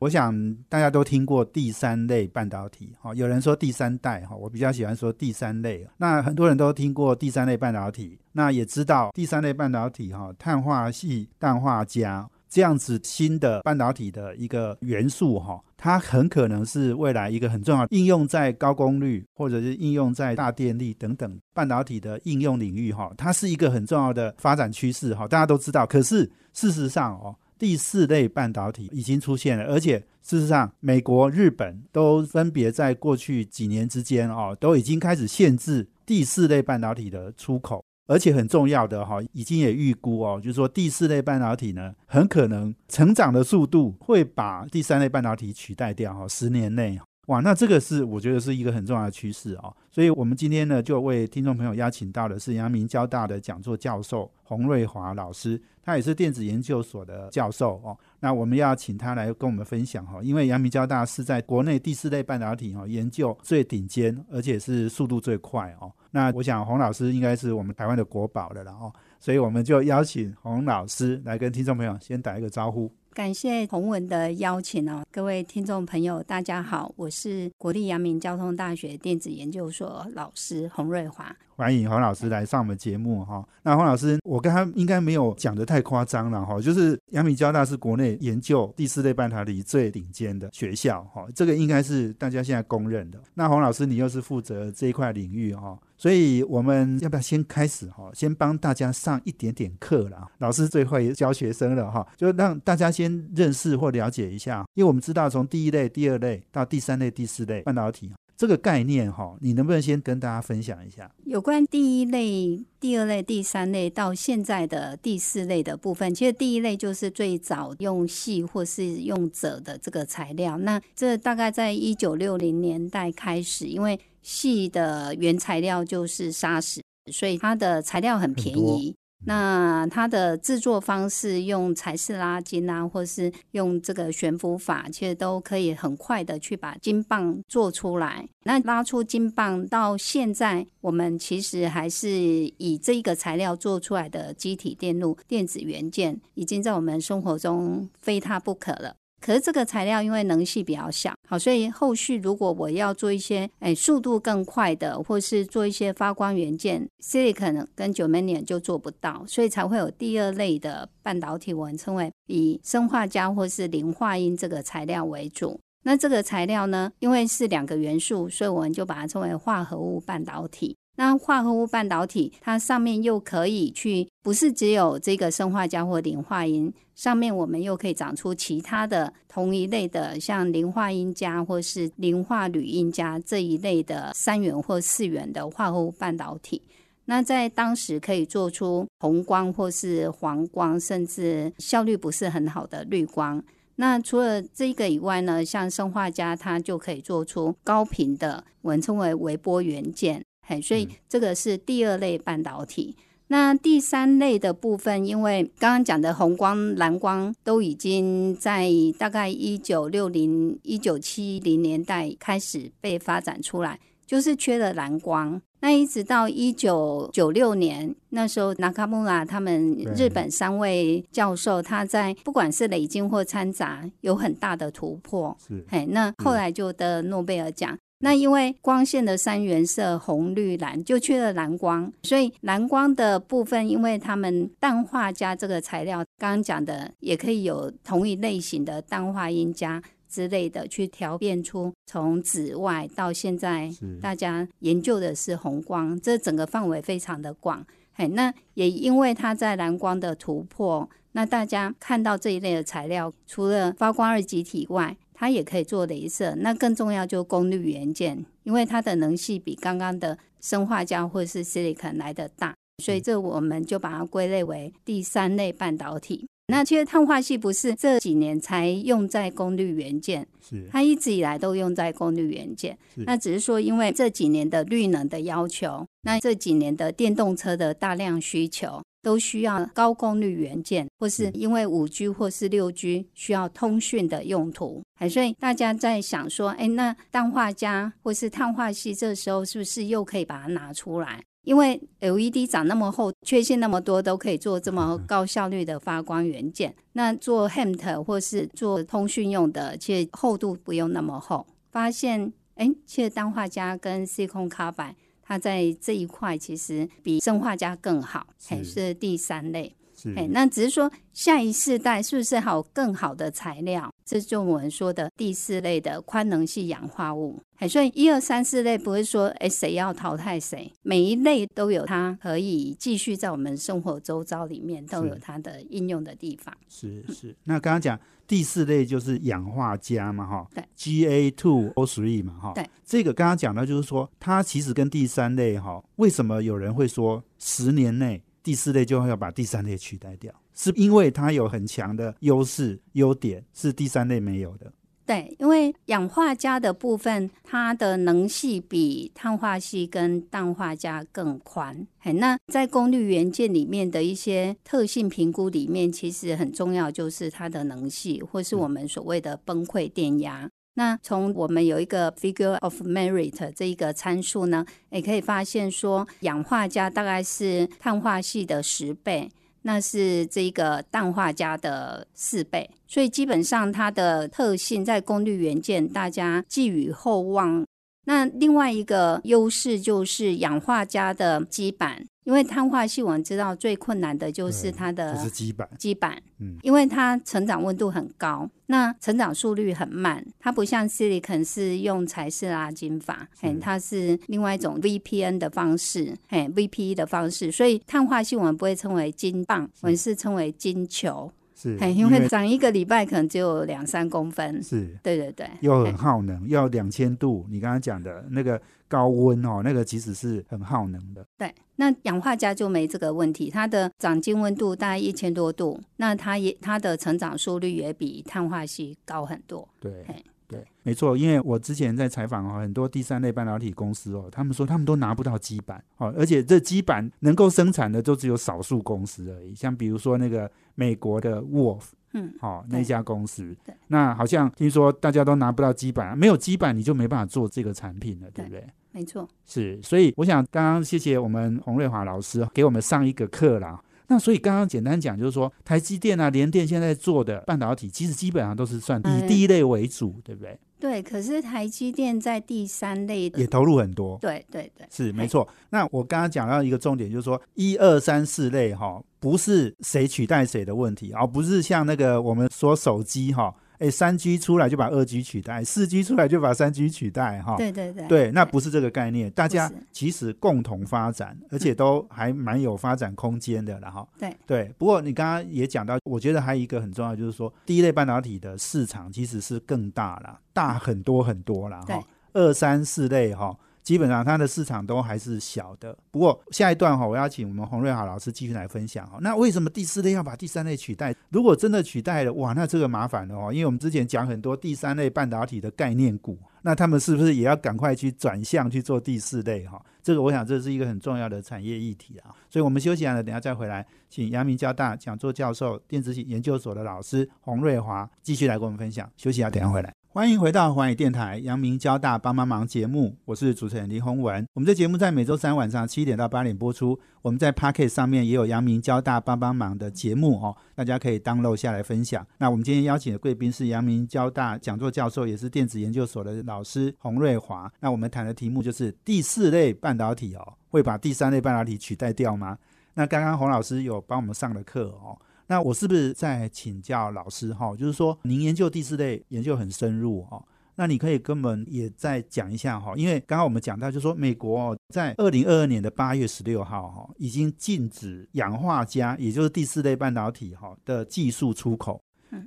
我想大家都听过第三类半导体，哈，有人说第三代，哈，我比较喜欢说第三类。那很多人都听过第三类半导体，那也知道第三类半导体，哈，碳化系氮化镓这样子新的半导体的一个元素，哈，它很可能是未来一个很重要应用在高功率或者是应用在大电力等等半导体的应用领域，哈，它是一个很重要的发展趋势，哈，大家都知道。可是事实上，哦，第四类半导体已经出现了，而且事实上，美国、日本都分别在过去几年之间，哦，都已经开始限制第四类半导体的出口。而且很重要的哈，已经也预估哦，就是说第四类半导体呢，很可能成长的速度会把第三类半导体取代掉哈，十年内哇，那这个是我觉得是一个很重要的趋势哦。所以我们今天呢，就为听众朋友邀请到的是阳明交大的讲座教授洪瑞华老师，他也是电子研究所的教授哦。那我们要请他来跟我们分享哈，因为阳明交大是在国内第四类半导体哈研究最顶尖，而且是速度最快哦。那我想洪老师应该是我们台湾的国宝了，然后，所以我们就邀请洪老师来跟听众朋友先打一个招呼。感谢洪文的邀请哦，各位听众朋友，大家好，我是国立阳明交通大学电子研究所老师洪瑞华。欢迎洪老师来上我们节目哈。那洪老师，我跟他应该没有讲的太夸张了哈。就是阳明交大是国内研究第四类半导体最顶尖的学校哈，这个应该是大家现在公认的。那洪老师，你又是负责这一块领域哈，所以我们要不要先开始哈？先帮大家上一点点课了。老师最会教学生了哈，就让大家先认识或了解一下，因为我们知道从第一类、第二类到第三类、第四类半导体。这个概念哈，你能不能先跟大家分享一下？有关第一类、第二类、第三类到现在的第四类的部分，其实第一类就是最早用锡或是用锗的这个材料。那这大概在一九六零年代开始，因为锡的原材料就是砂石，所以它的材料很便宜。那它的制作方式用彩式拉筋啊，或是用这个悬浮法，其实都可以很快的去把金棒做出来。那拉出金棒到现在，我们其实还是以这一个材料做出来的机体电路、电子元件，已经在我们生活中非它不可了。可是这个材料因为能系比较小，好，所以后续如果我要做一些哎速度更快的，或是做一些发光元件，silicon 跟 germanium 就做不到，所以才会有第二类的半导体，我们称为以生化镓或是磷化铟这个材料为主。那这个材料呢，因为是两个元素，所以我们就把它称为化合物半导体。那化合物半导体，它上面又可以去，不是只有这个生化镓或磷化铟，上面我们又可以长出其他的同一类的，像磷化铟加或是磷化铝铟加这一类的三元或四元的化合物半导体。那在当时可以做出红光或是黄光，甚至效率不是很好的绿光。那除了这个以外呢，像生化镓，它就可以做出高频的，我们称为微波元件。所以这个是第二类半导体。那第三类的部分，因为刚刚讲的红光、蓝光都已经在大概一九六零、一九七零年代开始被发展出来，就是缺了蓝光。那一直到一九九六年，那时候纳卡穆拉他们日本三位教授，他在不管是累积或掺杂，有很大的突破。是，嘿，那后来就得诺贝尔奖。那因为光线的三原色红、绿、蓝就缺了蓝光，所以蓝光的部分，因为他们氮化镓这个材料，刚刚讲的也可以有同一类型的氮化铟加之类的，去调变出从紫外到现在大家研究的是红光，这整个范围非常的广。嘿，那也因为它在蓝光的突破，那大家看到这一类的材料，除了发光二极体外，它也可以做镭射，那更重要就功率元件，因为它的能系比刚刚的生化胶或是 silicon 来的大，所以这我们就把它归类为第三类半导体。那其实碳化系不是这几年才用在功率元件，是它一直以来都用在功率元件。那只是说，因为这几年的绿能的要求，那这几年的电动车的大量需求，都需要高功率元件，或是因为五 G 或是六 G 需要通讯的用途，哎，所以大家在想说，哎，那氮化镓或是碳化系，这时候是不是又可以把它拿出来？因为 LED 长那么厚，缺陷那么多，都可以做这么高效率的发光元件。那做 HEMT 或是做通讯用的，其实厚度不用那么厚。发现，哎，其实氮化镓跟 silicon carbide，它在这一块其实比砷化镓更好，哎，是是第三类。是哎，那只是说下一世代是不是还有更好的材料？这就我们说的第四类的宽能系氧化物。哎，所以一二三四类不会说哎谁要淘汰谁，每一类都有它可以继续在我们生活周遭里面都有它的应用的地方。是是。那刚刚讲第四类就是氧化镓嘛，哈，对，Ga two O three 嘛，哈，对，这个刚刚讲到就是说，它其实跟第三类哈，为什么有人会说十年内第四类就要把第三类取代掉？是因为它有很强的优势优点，是第三类没有的。对，因为氧化镓的部分，它的能系比碳化系跟氮化镓更宽。嘿，那在功率元件里面的一些特性评估里面，其实很重要就是它的能系，或是我们所谓的崩溃电压。那从我们有一个 figure of merit 这一个参数呢，也可以发现说，氧化镓大概是碳化系的十倍，那是这个氮化镓的四倍，所以基本上它的特性在功率元件大家寄予厚望。那另外一个优势就是氧化镓的基板，因为碳化系我们知道最困难的就是它的是基板，基板，嗯。因为它成长温度很高，那成长速率很慢，它不像 silicon 是用柴氏拉筋法，嘿，它是另外一种 VPN 的方式，嘿，VPE 的方式，所以碳化系我们不会称为金棒，我们是称为金球，是，因为长一个礼拜可能只有两三公分，是对对对，又嘿很耗能，要两千度。你刚刚讲的那个高温哦，那个其实是很耗能的。对，那氧化镓就没这个问题，它的长晶温度大概一千多度，那它也它的成长速率也比碳化系高很多。对嘿对，没错。因为我之前在采访哦，很多第三类半导体公司哦，他们说他们都拿不到基板哦，而且这基板能够生产的都只有少数公司而已。像比如说那个美国的 Wolf。嗯，哦，那家公司，那好像听说大家都拿不到基板，没有基板你就没办法做这个产品了，对不对？没错。是，所以我想刚刚谢谢我们洪瑞华老师给我们上一个课啦。那所以刚刚简单讲，就是说台积电啊、联电现在做的半导体，其实基本上都是算以嗯第一类为主，对不对？对，可是台积电在第三类的也投入很多，对对对，是没错。那我刚刚讲到一个重点，就是说一二三四类哈，不是谁取代谁的问题，而不是像那个我们说手机哈，哎，三 G 出来就把二 G 取代，四 G 出来就把三 G 取代哈。对对对对，那不是这个概念，大家其实共同发展，而且都还蛮有发展空间的了哈。对对，不过你刚刚也讲到，我觉得还有一个很重要，就是说第一类半导体的市场其实是更大了，大很多很多了对哈。二三四类哈，基本上它的市场都还是小的。不过下一段哈，我要请我们洪瑞豪老师继续来分享哈。那为什么第四类要把第三类取代？如果真的取代了，哇，那这个麻烦了哦，因为我们之前讲很多第三类半导体的概念股，那他们是不是也要赶快去转向去做第四类哈？这个我想这是一个很重要的产业议题啊。所以我们休息完了，等下再回来，请阳明交大讲座教授、电子系研究所的老师洪瑞华继续来跟我们分享。休息一下，等下回来。欢迎回到环宇电台阳明交大帮帮忙节目，我是主持人林宏文。我们这节目在每周三晚上七点到八点播出。我们在 Pocket 上面也有阳明交大帮帮忙的节目哦，大家可以 download 下来分享。那我们今天邀请的贵宾是阳明交大讲座教授，也是电子研究所的老师洪瑞华。那我们谈的题目就是第四类半导体哦，会把第三类半导体取代掉吗？那刚刚洪老师有帮我们上了课哦。那我是不是在请教老师哈？就是说，您研究第四类研究很深入哈，那你可以跟我们也再讲一下哈，因为刚刚我们讲到，就说美国哦，在二零二二年的八月十六号哈，已经禁止氧化镓，也就是第四类半导体哈的技术出口。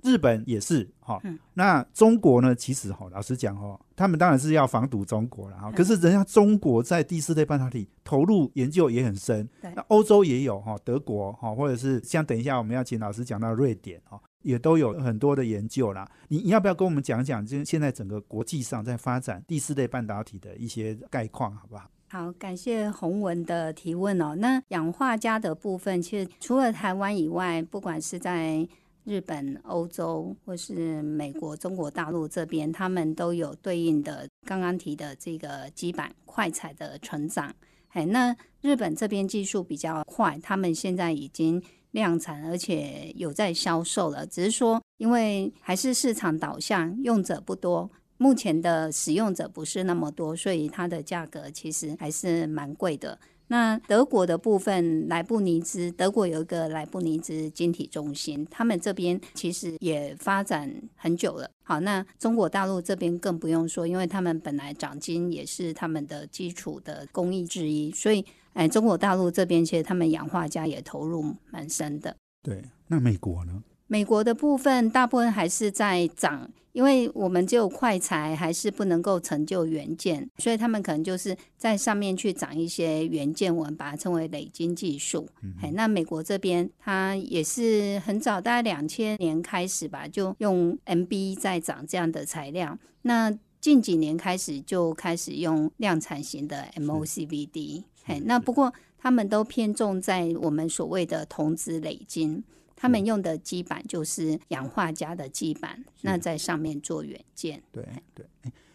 日本也是哈。嗯那中国呢？其实哈，老实讲哈，他们当然是要防堵中国了哈。嗯可是人家中国在第四类半导体投入研究也很深，那欧洲也有哈，德国哈，或者是像等一下我们要请老师讲到瑞典哈。也都有很多的研究啦，你你要不要跟我们讲讲，就现在整个国际上在发展第四类半导体的一些概况，好不好？好，感谢洪文的提问哦。那氧化镓的部分，其实除了台湾以外，不管是在日本、欧洲或是美国、中国大陆这边，他们都有对应的刚刚提的这个基板快彩的成长。哎，那日本这边技术比较快，他们现在已经量产，而且有在销售了。只是说，因为还是市场导向，用者不多，目前的使用者不是那么多，所以它的价格其实还是蛮贵的。那德国的部分，莱布尼兹，德国有一个莱布尼兹晶体中心，他们这边其实也发展很久了。好，那中国大陆这边更不用说，因为他们本来长晶也是他们的基础的工艺之一，所以哎，中国大陆这边其实他们氧化镓也投入蛮深的。对，那美国呢？美国的部分大部分还是在涨，因为我们只有快材，还是不能够成就元件，所以他们可能就是在上面去涨一些元件，我们把它称为累金技术。哎、那美国这边它也是很早，大概两千年开始吧，就用 MB 在涨这样的材料。那近几年开始就开始用量产型的 MOCVD。嘿，那不过他们都偏重在我们所谓的铜质累金。他们用的基板就是氧化镓的基板，那在上面做元件。对对，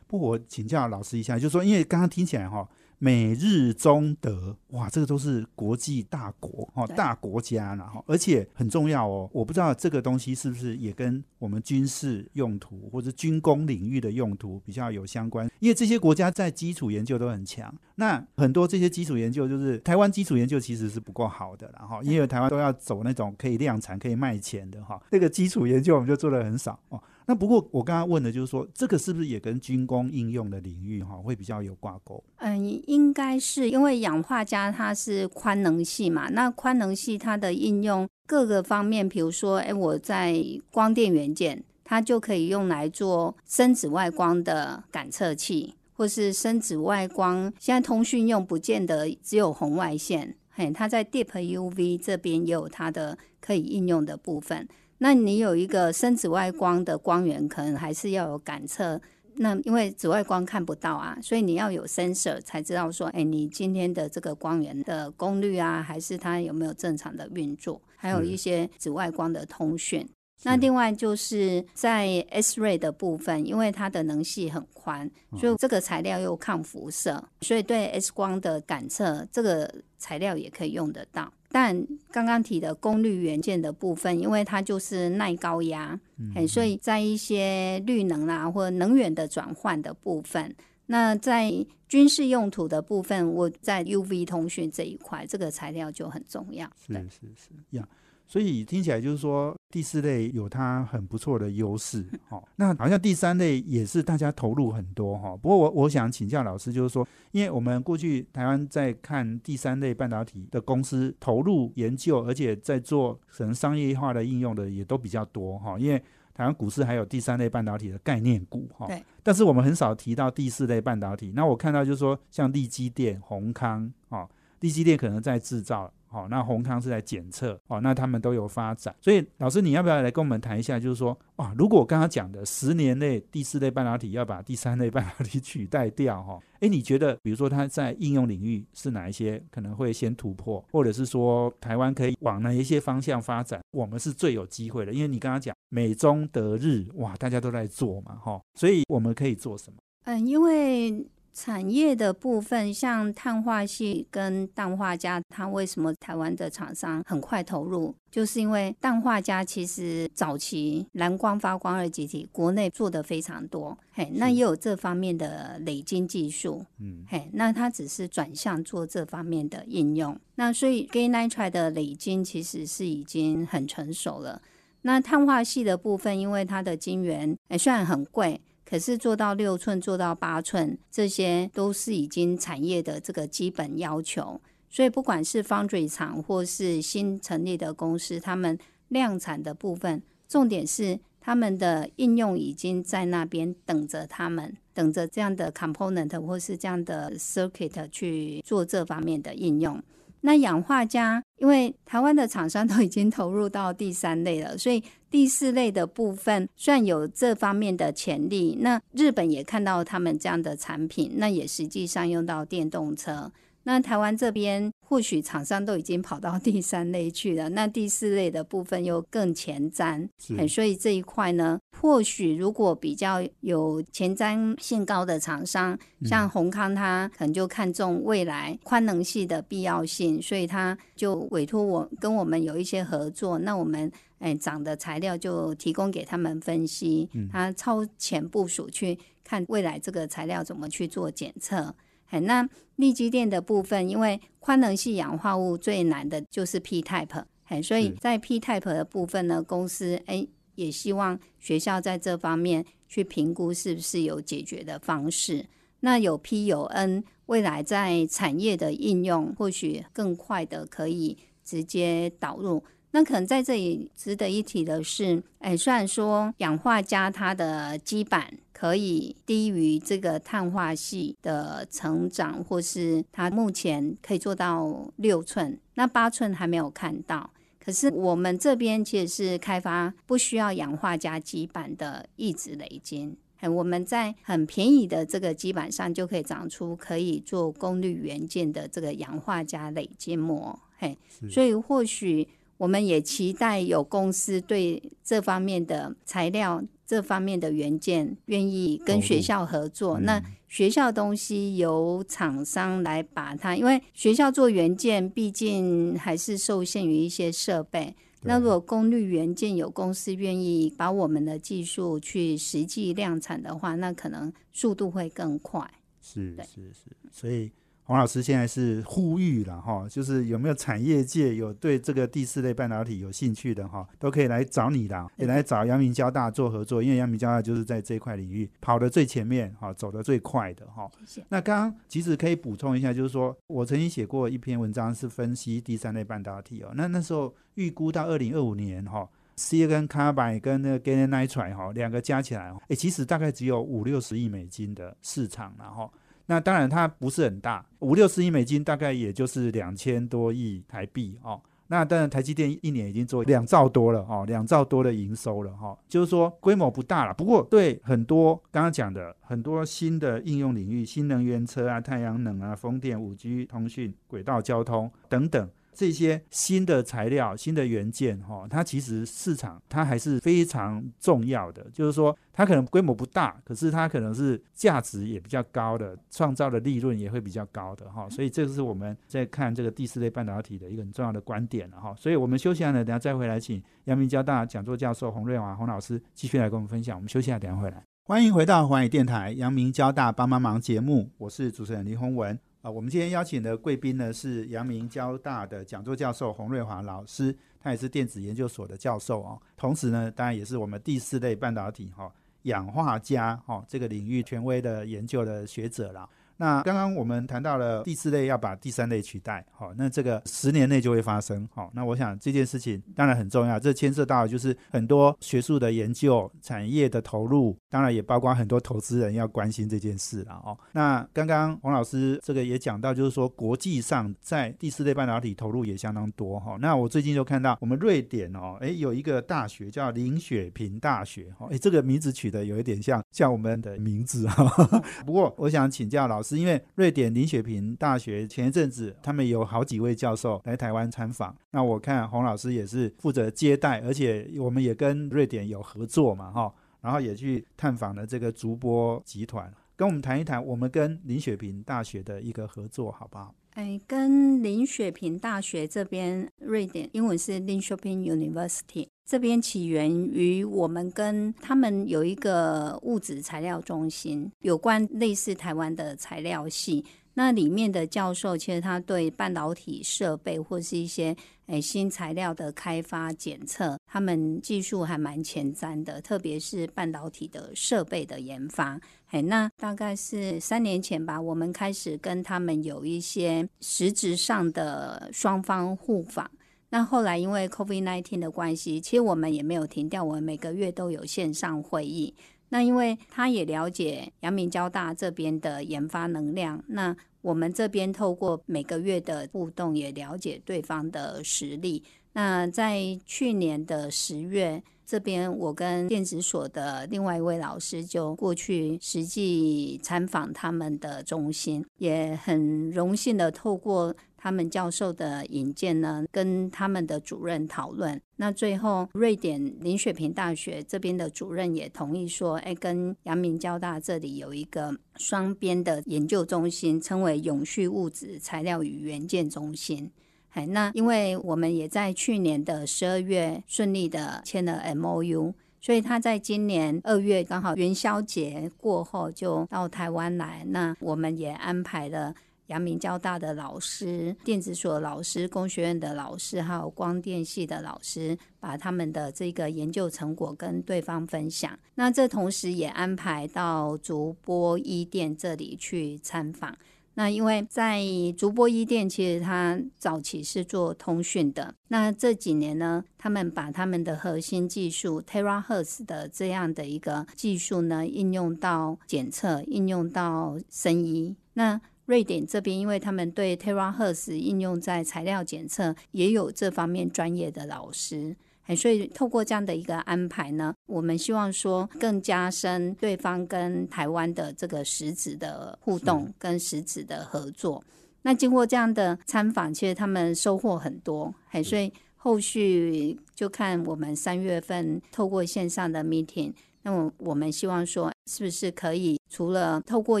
不过我请教老师一下，就是说，因为刚刚听起来哈，美日中德，哇，这个都是国际大国哈，对大国家然后，而且很重要哦。我不知道这个东西是不是也跟我们军事用途或者军工领域的用途比较有相关，因为这些国家在基础研究都很强。那很多这些基础研究，就是台湾基础研究其实是不够好的然后，因为台湾都要走那种可以量产、可以卖钱的哈，这个基础研究我们就做的很少哦。那不过我刚刚问的就是说，这个是不是也跟军工应用的领域哈会比较有挂钩？嗯，应该是因为氧化镓它是宽能系嘛，那宽能系它的应用各个方面，比如说，哎，我在光电元件，它就可以用来做深紫外光的感测器，或是深紫外光。现在通讯用不见得只有红外线，嘿，它在 Deep UV 这边也有它的可以应用的部分。那你有一个深紫外光的光源，可能还是要有感测。那因为紫外光看不到啊，所以你要有 sensor 才知道说，哎，你今天的这个光源的功率啊，还是它有没有正常的运作，还有一些紫外光的通讯。那另外就是在 S ray 的部分，因为它的能系很宽，所以这个材料又抗辐射，所以对 X 光的感测，这个材料也可以用得到。但刚刚提的功率元件的部分，因为它就是耐高压，哎、所以在一些绿能啊或者能源的转换的部分，那在军事用途的部分，我在 UV 通讯这一块，这个材料就很重要。是对是是呀。所以听起来就是说，第四类有它很不错的优势，哦。那好像第三类也是大家投入很多哈、不过我我想请教老师，就是说，因为我们过去台湾在看第三类半导体的公司投入研究，而且在做可能商业化的应用的也都比较多哈、因为台湾股市还有第三类半导体的概念股哈、对但是我们很少提到第四类半导体。那我看到就是说，像利基电、宏康哦，利基电可能在制造。好、那宏康是在检测，哦，那他们都有发展。所以老师，你要不要来跟我们谈一下？就是说，哇，如果我刚刚讲的十年内第四类半导体要把第三类半导体取代掉，哈、诶，你觉得，比如说它在应用领域是哪一些可能会先突破，或者是说台湾可以往哪一些方向发展？我们是最有机会的，因为你刚刚讲美中德日，哇，大家都在做嘛，哈、所以我们可以做什么？嗯，因为产业的部分，像碳化系跟氮化镓，它为什么台湾的厂商很快投入？就是因为氮化镓其实早期蓝光发光二极体国内做的非常多，嘿，那也有这方面的累金技术，嗯，嘿，那它只是转向做这方面的应用。那所以 Gay Nitride 的累金其实是已经很成熟了。那碳化系的部分，因为它的晶圆，哎，虽然很贵。可是做到六寸、做到八寸，这些都是已经产业的这个基本要求。所以不管是 foundry 厂或是新成立的公司，他们量产的部分重点是他们的应用已经在那边等着他们，等着这样的 component 或是这样的 circuit 去做这方面的应用。那氧化镓，因为台湾的厂商都已经投入到第三类了，所以第四类的部分算有这方面的潜力，那日本也看到他们这样的产品，那也实际上用到电动车。那台湾这边或许厂商都已经跑到第三类去了，那第四类的部分又更前瞻，所以这一块呢，或许如果比较有前瞻性高的厂商，像宏康，他可能就看中未来宽能系的必要性，所以他就委托我跟我们有一些合作，那我们哎长的材料就提供给他们分析，他超前部署去看未来这个材料怎么去做检测。哎，那立基电的部分，因为宽能系氧化物最难的就是 P type，哎，所以在 P type 的部分呢，公司哎也希望学校在这方面去评估是不是有解决的方式。那有 P 有 N，未来在产业的应用或许更快的可以直接导入。那可能在这里值得一提的是，哎，虽然说氧化镓它的基板可以低于这个碳化系的成长，或是它目前可以做到六寸，那八寸还没有看到。可是我们这边其实是开发不需要氧化镓基板的一直累金，哎，我们在很便宜的这个基板上就可以长出可以做功率元件的这个氧化镓累金膜，嘿，所以或许。我们也期待有公司对这方面的材料、这方面的元件愿意跟学校合作。那学校东西由厂商来把它，因为学校做元件毕竟还是受限于一些设备。那如果功率元件有公司愿意把我们的技术去实际量产的话，那可能速度会更快。是是是，所以。黄老师现在是呼吁了哈，就是有没有产业界有对这个第四类半导体有兴趣的哈，都可以来找你的，也来找阳明交大做合作，因为阳明交大就是在这块领域跑得最前面哈，走得最快的哈。谢谢。那刚刚其实可以补充一下，就是说我曾经写过一篇文章，是分析第三类半导体哦。那那时候预估到二零二五年哈，C 跟 Carbide 跟那个 Gallium Nitride 哈两个加起来，哎，其实大概只有五六十亿美金的市场，然后。那当然，它不是很大，五六十亿美金，大概也就是两千多亿台币哦。那当然，台积电一年已经做两兆多了哦，两兆多的营收了哈，就是说规模不大了。不过对很多刚刚讲的很多新的应用领域，新能源车啊、太阳能啊、风电、五 G 通讯、轨道交通等等。这些新的材料、新的元件，哈，它其实市场它还是非常重要的。就是说，它可能规模不大，可是它可能是价值也比较高的，创造的利润也会比较高的，哈。所以这个是我们在看这个第四类半导体的一个很重要的观点了，哈。所以我们休息下呢，等下再回来，请阳明交大讲座教授洪瑞华洪老师继续来跟我们分享。我们休息下，等下回来。欢迎回到华语电台阳明交大帮帮忙节目，我是主持人林宏文。啊，我们今天邀请的贵宾呢是阳明交大的讲座教授洪瑞华老师，他也是电子研究所的教授哦，同时呢，当然也是我们第四类半导体哈氧化镓哈这个领域权威的研究的学者了。那刚刚我们谈到了第四类要把第三类取代，好，那这个十年内就会发生，好，那我想这件事情当然很重要，这牵涉到就是很多学术的研究、产业的投入，当然也包括很多投资人要关心这件事了哦。那刚刚黄老师这个也讲到，就是说国际上在第四类半导体投入也相当多哈。那我最近就看到我们瑞典哦，诶，有一个大学叫林雪平大学，哦，诶，这个名字取得有一点像像我们的名字哈。不过我想请教老师。是因为瑞典林雪平大学前一阵子，他们有好几位教授来台湾参访。那我看洪老师也是负责接待，而且我们也跟瑞典有合作嘛，哈，然后也去探访了这个竹波集团，跟我们谈一谈我们跟林雪平大学的一个合作，好不好？哎，跟林雪平大学这边，瑞典英文是 Linköping University，这边起源于我们跟他们有一个物质材料中心，有关类似台湾的材料系。那里面的教授其实他对半导体设备或是一些诶新材料的开发检测，他们技术还蛮前瞻的，特别是半导体的设备的研发。哎，那大概是三年前吧，我们开始跟他们有一些实质上的双方互访。那后来因为 COVID-19 的关系，其实我们也没有停掉，我们每个月都有线上会议。那因为他也了解阳明交大这边的研发能量，那我们这边透过每个月的互动，也了解对方的实力。那在去年的十月，这边我跟电子所的另外一位老师就过去实际参访他们的中心，也很荣幸的透过。他们教授的引荐呢，跟他们的主任讨论，那最后瑞典林雪平大学这边的主任也同意说，哎，跟阳明交大这里有一个双边的研究中心，称为永续物质材料与元件中心。哎，那因为我们也在去年的十二月顺利的签了 M O U，所以他在今年二月刚好元宵节过后就到台湾来，那我们也安排了。阳明交大的老师、电子所老师、工学院的老师，还有光电系的老师，把他们的这个研究成果跟对方分享。那这同时也安排到竹波一店这里去参访。那因为在竹波一店，其实它早期是做通讯的。那这几年呢，他们把他们的核心技术 Terahertz 的这样的一个技术呢，应用到检测，应用到声医。那瑞典这边，因为他们对 Terahertz 应用在材料检测也有这方面专业的老师，所以透过这样的一个安排呢，我们希望说更加深对方跟台湾的这个实质的互动跟实质的合作。那经过这样的参访，其实他们收获很多，所以后续就看我们三月份透过线上的 meeting。那么我们希望说，是不是可以除了透过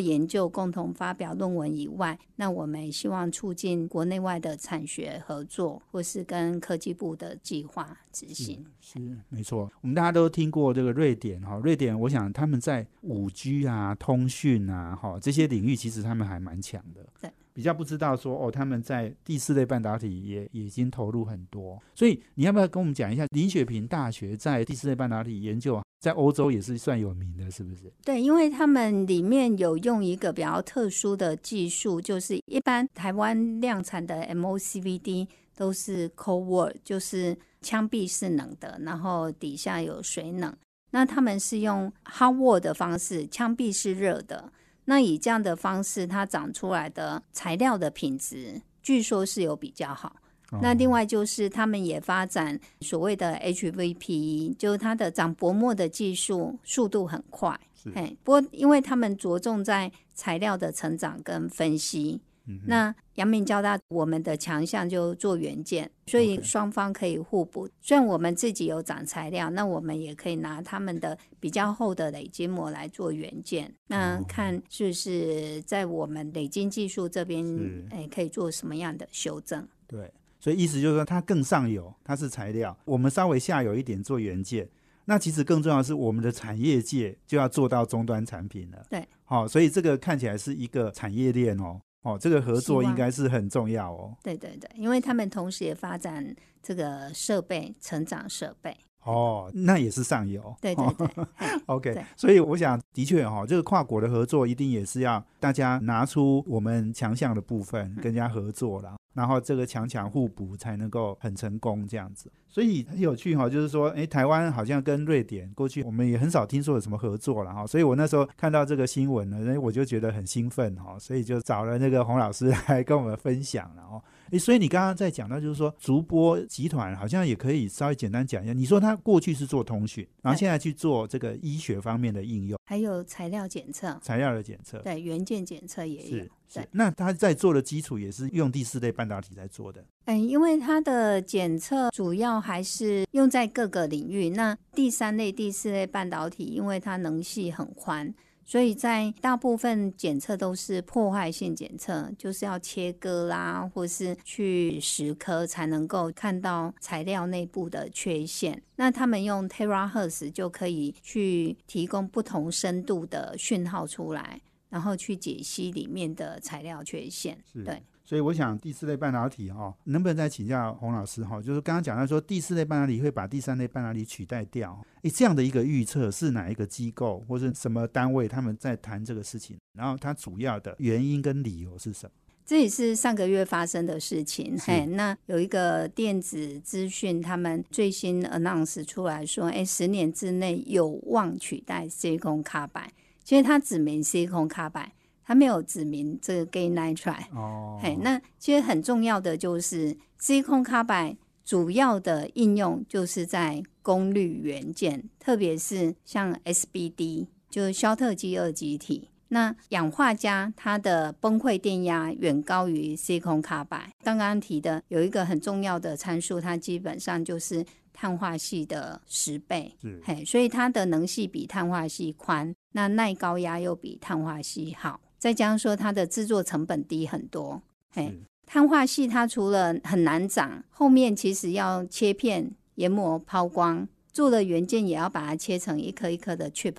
研究共同发表论文以外，那我们希望促进国内外的产学合作，或是跟科技部的计划执行。是没错，我们大家都听过这个瑞典哈，瑞典我想他们在五 G 啊、通讯啊、哈这些领域，其实他们还蛮强的。对。比较不知道说哦，他们在第四类半导体也已经投入很多，所以你要不要跟我们讲一下林雪平大学在第四类半导体研究，在欧洲也是算有名的，是不是？对，因为他们里面有用一个比较特殊的技术，就是一般台湾量产的 MOCVD 都是 cold wall，就是枪壁是冷的，然后底下有水冷，那他们是用 hot wall 的方式，枪壁是热的。那以这样的方式，它长出来的材料的品质，据说是有比较好。那另外就是他们也发展所谓的 HVP，就是它的长薄膜的技术速度很快。哎，不过因为他们着重在材料的成长跟分析。那阳明交大我们的强项就做元件，所以双方可以互补。虽然我们自己有长材料，那我们也可以拿他们的比较厚的累积膜来做元件。那看是不是在我们累积技术这边，哎，可以做什么样的修正？对，所以意思就是说，它更上游，它是材料，我们稍微下游一点做元件。那其实更重要的是，我们的产业界就要做到终端产品了。对，好，所以这个看起来是一个产业链哦。哦，这个合作应该是很重要哦。对对对，因为他们同时也发展这个设备，成长设备。哦，那也是上游。对对对。OK，所以我想，的确哈，这个跨国的合作一定也是要大家拿出我们强项的部分，跟人家合作了。然后这个强强互补才能够很成功这样子，所以很有趣哈，就是说，哎，台湾好像跟瑞典过去我们也很少听说有什么合作了哈，所以我那时候看到这个新闻呢，哎，我就觉得很兴奋哈，所以就找了那个洪老师来跟我们分享了哦。诶，所以你刚刚在讲到，就是说，竹波集团好像也可以稍微简单讲一下。你说他过去是做通讯，然后现在去做这个医学方面的应用，还有材料检测，材料的检测，对，元件检测也有。是，那他在做的基础也是用第四类半导体在做的。嗯，因为它的检测主要还是用在各个领域。那第三类、第四类半导体，因为它能系很宽。所以在大部分检测都是破坏性检测，就是要切割啦，或是去蚀刻才能够看到材料内部的缺陷。那他们用 Terahertz 就可以去提供不同深度的讯号出来，然后去解析里面的材料缺陷。对。所以我想第四类半导体哈，能不能再请教洪老师哈？就是刚刚讲到说第四类半导体会把第三类半导体取代掉，诶，这样的一个预测是哪一个机构或者什么单位他们在谈这个事情？然后它主要的原因跟理由是什么？这也是上个月发生的事情。嘿，那有一个电子资讯，他们最新 announce 出来说，哎，十年之内有望取代 C 空卡板。其实它指明 C 空卡板，它没有指明这个 Gay Nitride。哦，嘿，那其实很重要的就是 C 空卡板主要的应用就是在功率元件，特别是像 SBD，就是肖特基二极体。那氧化镓它的崩溃电压远高于 C 空卡板。刚刚提的有一个很重要的参数，它基本上就是碳化系的十倍，嘿，所以它的能系比碳化系宽，那耐高压又比碳化系好。再加上说它的制作成本低很多，嘿，碳化系它除了很难长，后面其实要切片、研磨、抛光。做的元件也要把它切成一颗一颗的 chip，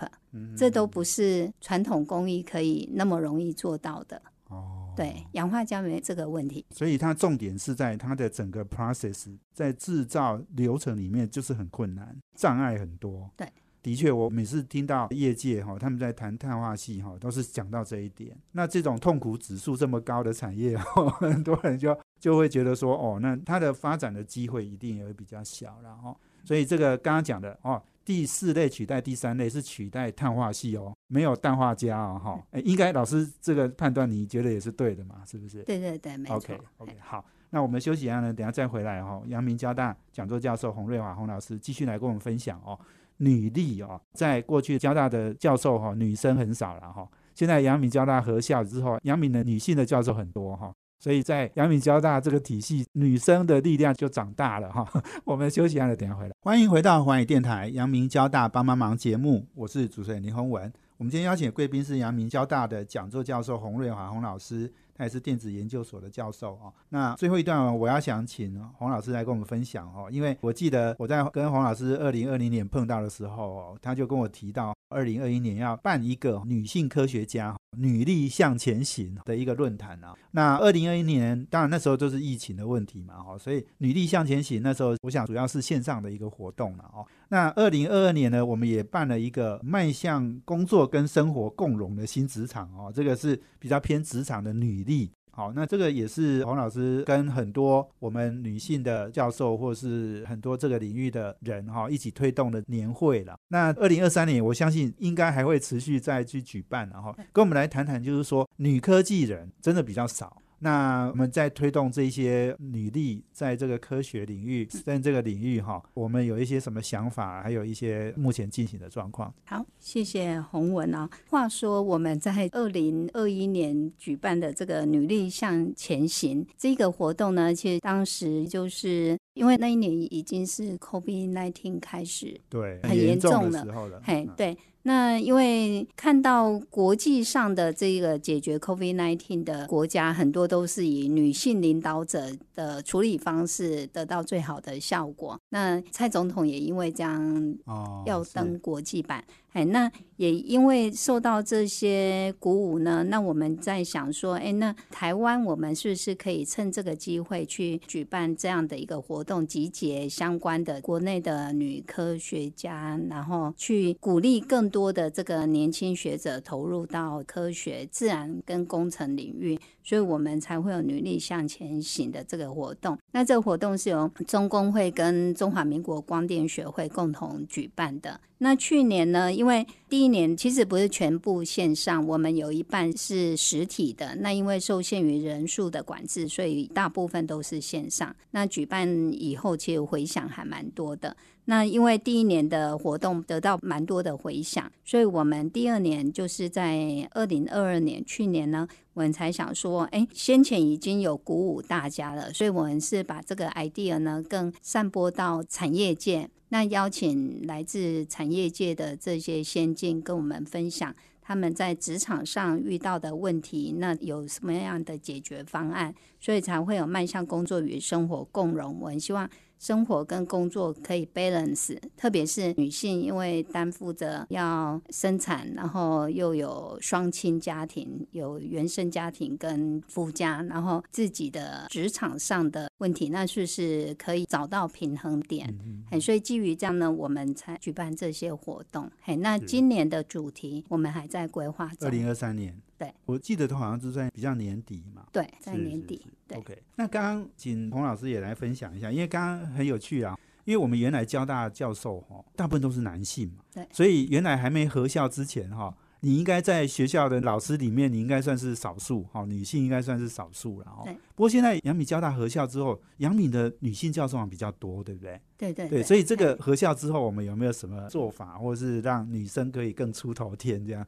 这都不是传统工艺可以那么容易做到的。哦，对，氧化镓没这个问题，所以它重点是在它的整个 process，在制造流程里面就是很困难，障碍很多。对，的确，我每次听到业界哈他们在谈碳化系哈，都是讲到这一点。那这种痛苦指数这么高的产业，很多人就就会觉得说，哦，那它的发展的机会一定也会比较小了哈。所以这个刚刚讲的哦，第四类取代第三类是取代碳化系哦，没有氮化镓哦，哈，哎，应该老师这个判断你觉得也是对的嘛，是不是？对对对，没错。OK OK，好，那我们休息一下呢，等下再回来哈。阳明交大讲座教授洪瑞华洪老师继续来跟我们分享哦，女力哦，在过去交大的教授哈，女生很少了哈，现在阳明交大合校之后，阳明的女性的教授很多哈。所以在阳明交大这个体系，女生的力量就长大了哈。我们休息一下，等下回来。欢迎回到环宇电台阳明交大帮帮忙节目，我是主持人林宏文。我们今天邀请的贵宾是阳明交大的讲座教授洪瑞华洪老师。他也是电子研究所的教授哦。那最后一段，我要想请洪老师来跟我们分享哦，因为我记得我在跟洪老师二零二零年碰到的时候哦，他就跟我提到二零二一年要办一个女性科学家女力向前行的一个论坛啊。那二零二一年，当然那时候都是疫情的问题嘛，哈，所以女力向前行那时候，我想主要是线上的一个活动了哦。那二零二二年呢，我们也办了一个迈向工作跟生活共荣的新职场哦，这个是比较偏职场的女。力好，那这个也是黄老师跟很多我们女性的教授，或是很多这个领域的人哈，一起推动的年会了。那二零二三年，我相信应该还会持续再去举办，然后跟我们来谈谈，就是说女科技人真的比较少。那我们在推动这些女力在这个科学领域，在这个领域哈，我们有一些什么想法，还有一些目前进行的状况。好，谢谢洪文啊。话说我们在二零二一年举办的这个女力向前行这个活动呢，其实当时就是因为那一年已经是 COVID nineteen 开始，对，很严重的时候了，嘿，对。那因为看到国际上的这个解决 COVID-19 的国家，很多都是以女性领导者的处理方式得到最好的效果。那蔡总统也因为这样要登国际版。哎，那也因为受到这些鼓舞呢，那我们在想说，哎，那台湾我们是不是可以趁这个机会去举办这样的一个活动，集结相关的国内的女科学家，然后去鼓励更多的这个年轻学者投入到科学、自然跟工程领域，所以我们才会有女力向前行的这个活动。那这个活动是由中工会跟中华民国光电学会共同举办的。那去年呢？因为第一年其实不是全部线上，我们有一半是实体的。那因为受限于人数的管制，所以大部分都是线上。那举办以后，其实回响还蛮多的。那因为第一年的活动得到蛮多的回响，所以我们第二年就是在二零二二年，去年呢，我们才想说，哎，先前已经有鼓舞大家了，所以我们是把这个 idea 呢更散播到产业界。那邀请来自产业界的这些先进跟我们分享他们在职场上遇到的问题，那有什么样的解决方案，所以才会有迈向工作与生活共融。我很希望。生活跟工作可以 balance，特别是女性，因为担负着要生产，然后又有双亲家庭，有原生家庭跟夫家，然后自己的职场上的问题，那是不是可以找到平衡点？嘿，所以基于这样呢，我们才举办这些活动。嘿，那今年的主题我们还在规划中。二零二三年。对，我记得他好像是在比较年底嘛。对，在年底是。对，OK，那刚刚请洪老师也来分享一下，因为刚刚很有趣啊，因为我们原来交大教授哈，大部分都是男性嘛，对。所以原来还没合校之前哈，你应该在学校的老师里面，你应该算是少数哈，女性应该算是少数了哈对。不过现在阳明交大合校之后，阳明的女性教授比较多，对不对？对对对，所以这个合校之后，我们有没有什么做法，或是让女生可以更出头天这样？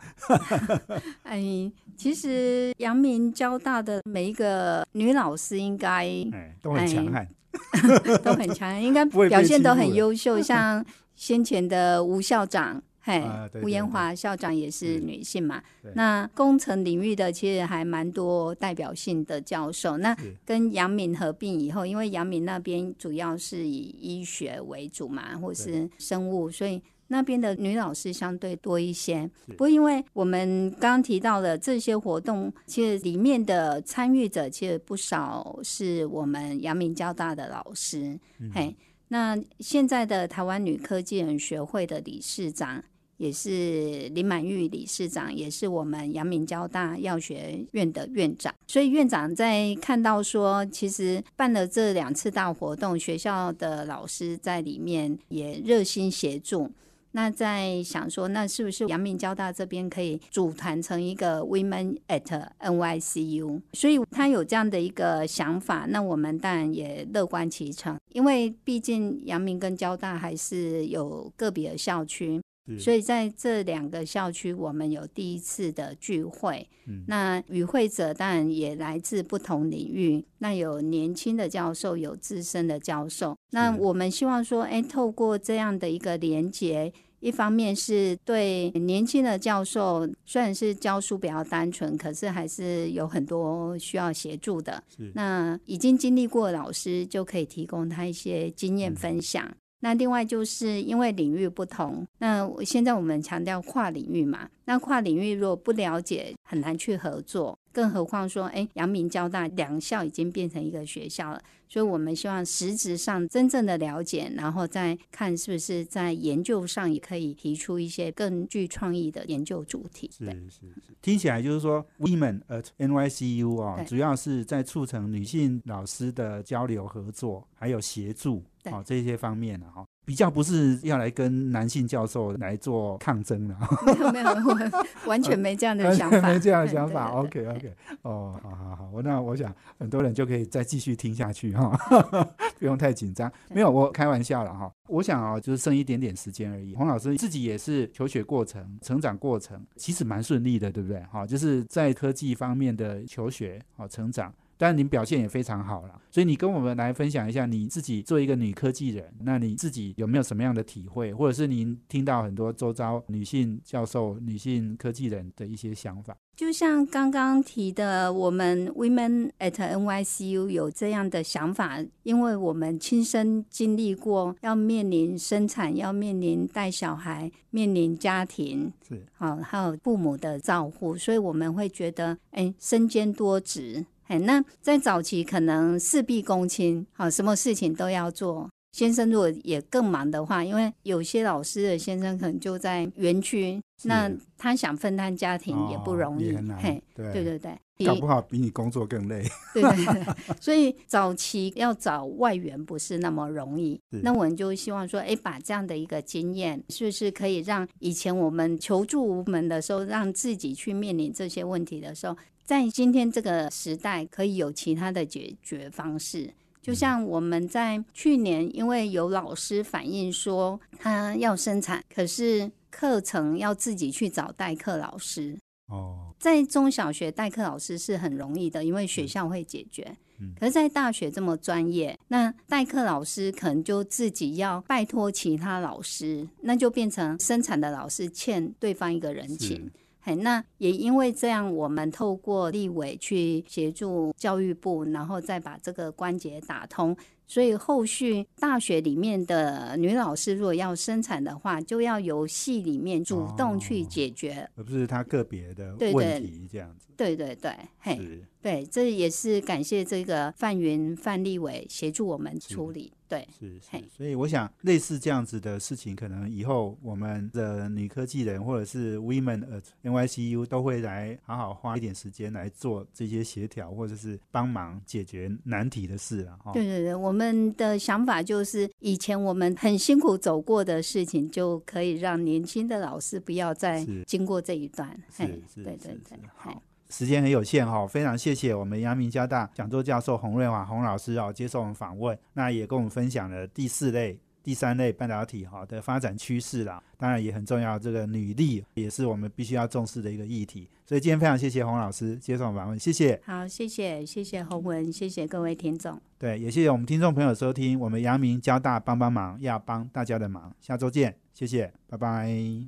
哎，其实阳明交大的每一个女老师应该哎，都很强悍。都很强，应该表现都很优秀。像先前的吴校长，嘿啊对，吴延华校长也是是女性嘛。那工程领域的其实还蛮多代表性的教授。那跟杨敏合并以后，因为杨敏那边主要是以医学为主嘛，或是生物，所以那边的女老师相对多一些。不过，因为我们刚刚提到的这些活动，其实里面的参与者其实不少是我们阳明交大的老师。嗯嘿，那现在的台湾女科技人学会的理事长。也是林满玉理事长，也是我们阳明交大药学院的院长。所以院长在看到说，其实办了这两次大活动，学校的老师在里面也热心协助。那在想说，那是不是阳明交大这边可以组团成一个 Women at NYCU？所以他有这样的一个想法，那我们当然也乐观其成，因为毕竟阳明跟交大还是有个别的校区，所以在这两个校区，我们有第一次的聚会。嗯那与会者当然也来自不同领域，那有年轻的教授，有资深的教授。那我们希望说，哎，透过这样的一个连接。一方面是对年轻的教授，虽然是教书比较单纯，可是还是有很多需要协助的。那已经经历过的老师就可以提供他一些经验分享。那另外就是因为领域不同，那现在我们强调跨领域嘛，那跨领域如果不了解，很难去合作。更何况说，哎，阳明交大两校已经变成一个学校了，所以我们希望实质上真正的了解，然后再看是不是在研究上也可以提出一些更具创意的研究主题。是是是，听起来就是说，Women at NYCU 哦，主要是在促成女性老师的交流合作，还有协助对哦这些方面啊哈、比较不是要来跟男性教授来做抗争的，没有没有，我完全没这样的想法，没这样的想法。OK OK，哦，好好好，我那我想很多人就可以再继续听下去哈，不用太紧张。对没有，我开玩笑了哈。我想啊、就是剩一点点时间而已。洪老师自己也是求学过程、成长过程，其实蛮顺利的，对不对？哈，就是在科技方面的求学、啊成长。当然，您表现也非常好了，所以你跟我们来分享一下你自己做一个女科技人，那你自己有没有什么样的体会，或者是您听到很多周遭女性教授、女性科技人的一些想法？就像刚刚提的，我们 Women at NYCU 有这样的想法，因为我们亲身经历过要面临生产，要面临带小孩，面临家庭，是好、还有父母的照顾，所以我们会觉得，哎，身兼多职。哎，那在早期可能事必躬亲，好、什么事情都要做。先生如果也更忙的话，因为有些老师的先生可能就在园区，那他想分担家庭也不容易。嘿，对对对对，搞不好比你工作更累。对对对，所以早期要找外援不是那么容易。那我们就希望说，哎，把这样的一个经验，是不是可以让以前我们求助无门的时候，让自己去面临这些问题的时候，在今天这个时代，可以有其他的解决方式。就像我们在去年，因为有老师反映说他要生产，可是课程要自己去找代课老师，哦，在中小学代课老师是很容易的，因为学校会解决。嗯可是，在大学这么专业，那代课老师可能就自己要拜托其他老师，那就变成生产的老师欠对方一个人情那也因为这样，我们透过立委去协助教育部，然后再把这个关节打通。所以后续大学里面的女老师如果要生产的话，就要由系里面主动去哦解决。而不是她个别的问题这样子。对对对，嘿，对，这也是感谢这个范云范立伟协助我们处理。对，是是嘿，所以我想类似这样子的事情，可能以后我们的女科技人或者是 Women at NYCU 都会来好好花一点时间来做这些协调，或者是帮忙解决难题的事了哈。对对对，我们的想法就是，以前我们很辛苦走过的事情，就可以让年轻的老师不要再是经过这一段。是嘿是是对对对是，好。时间很有限哈，非常谢谢我们阳明交大讲座教授洪瑞华洪老师哦，接受我们访问，那也跟我们分享了第四类、第三类半导体哈的发展趋势啦。当然也很重要，这个女力也是我们必须要重视的一个议题。所以今天非常谢谢洪老师接受访问，谢谢。好，谢谢谢谢洪文，谢谢各位听众。对，也谢谢我们听众朋友收听我们阳明交大帮帮忙，要帮大家的忙，下周见，谢谢，拜拜。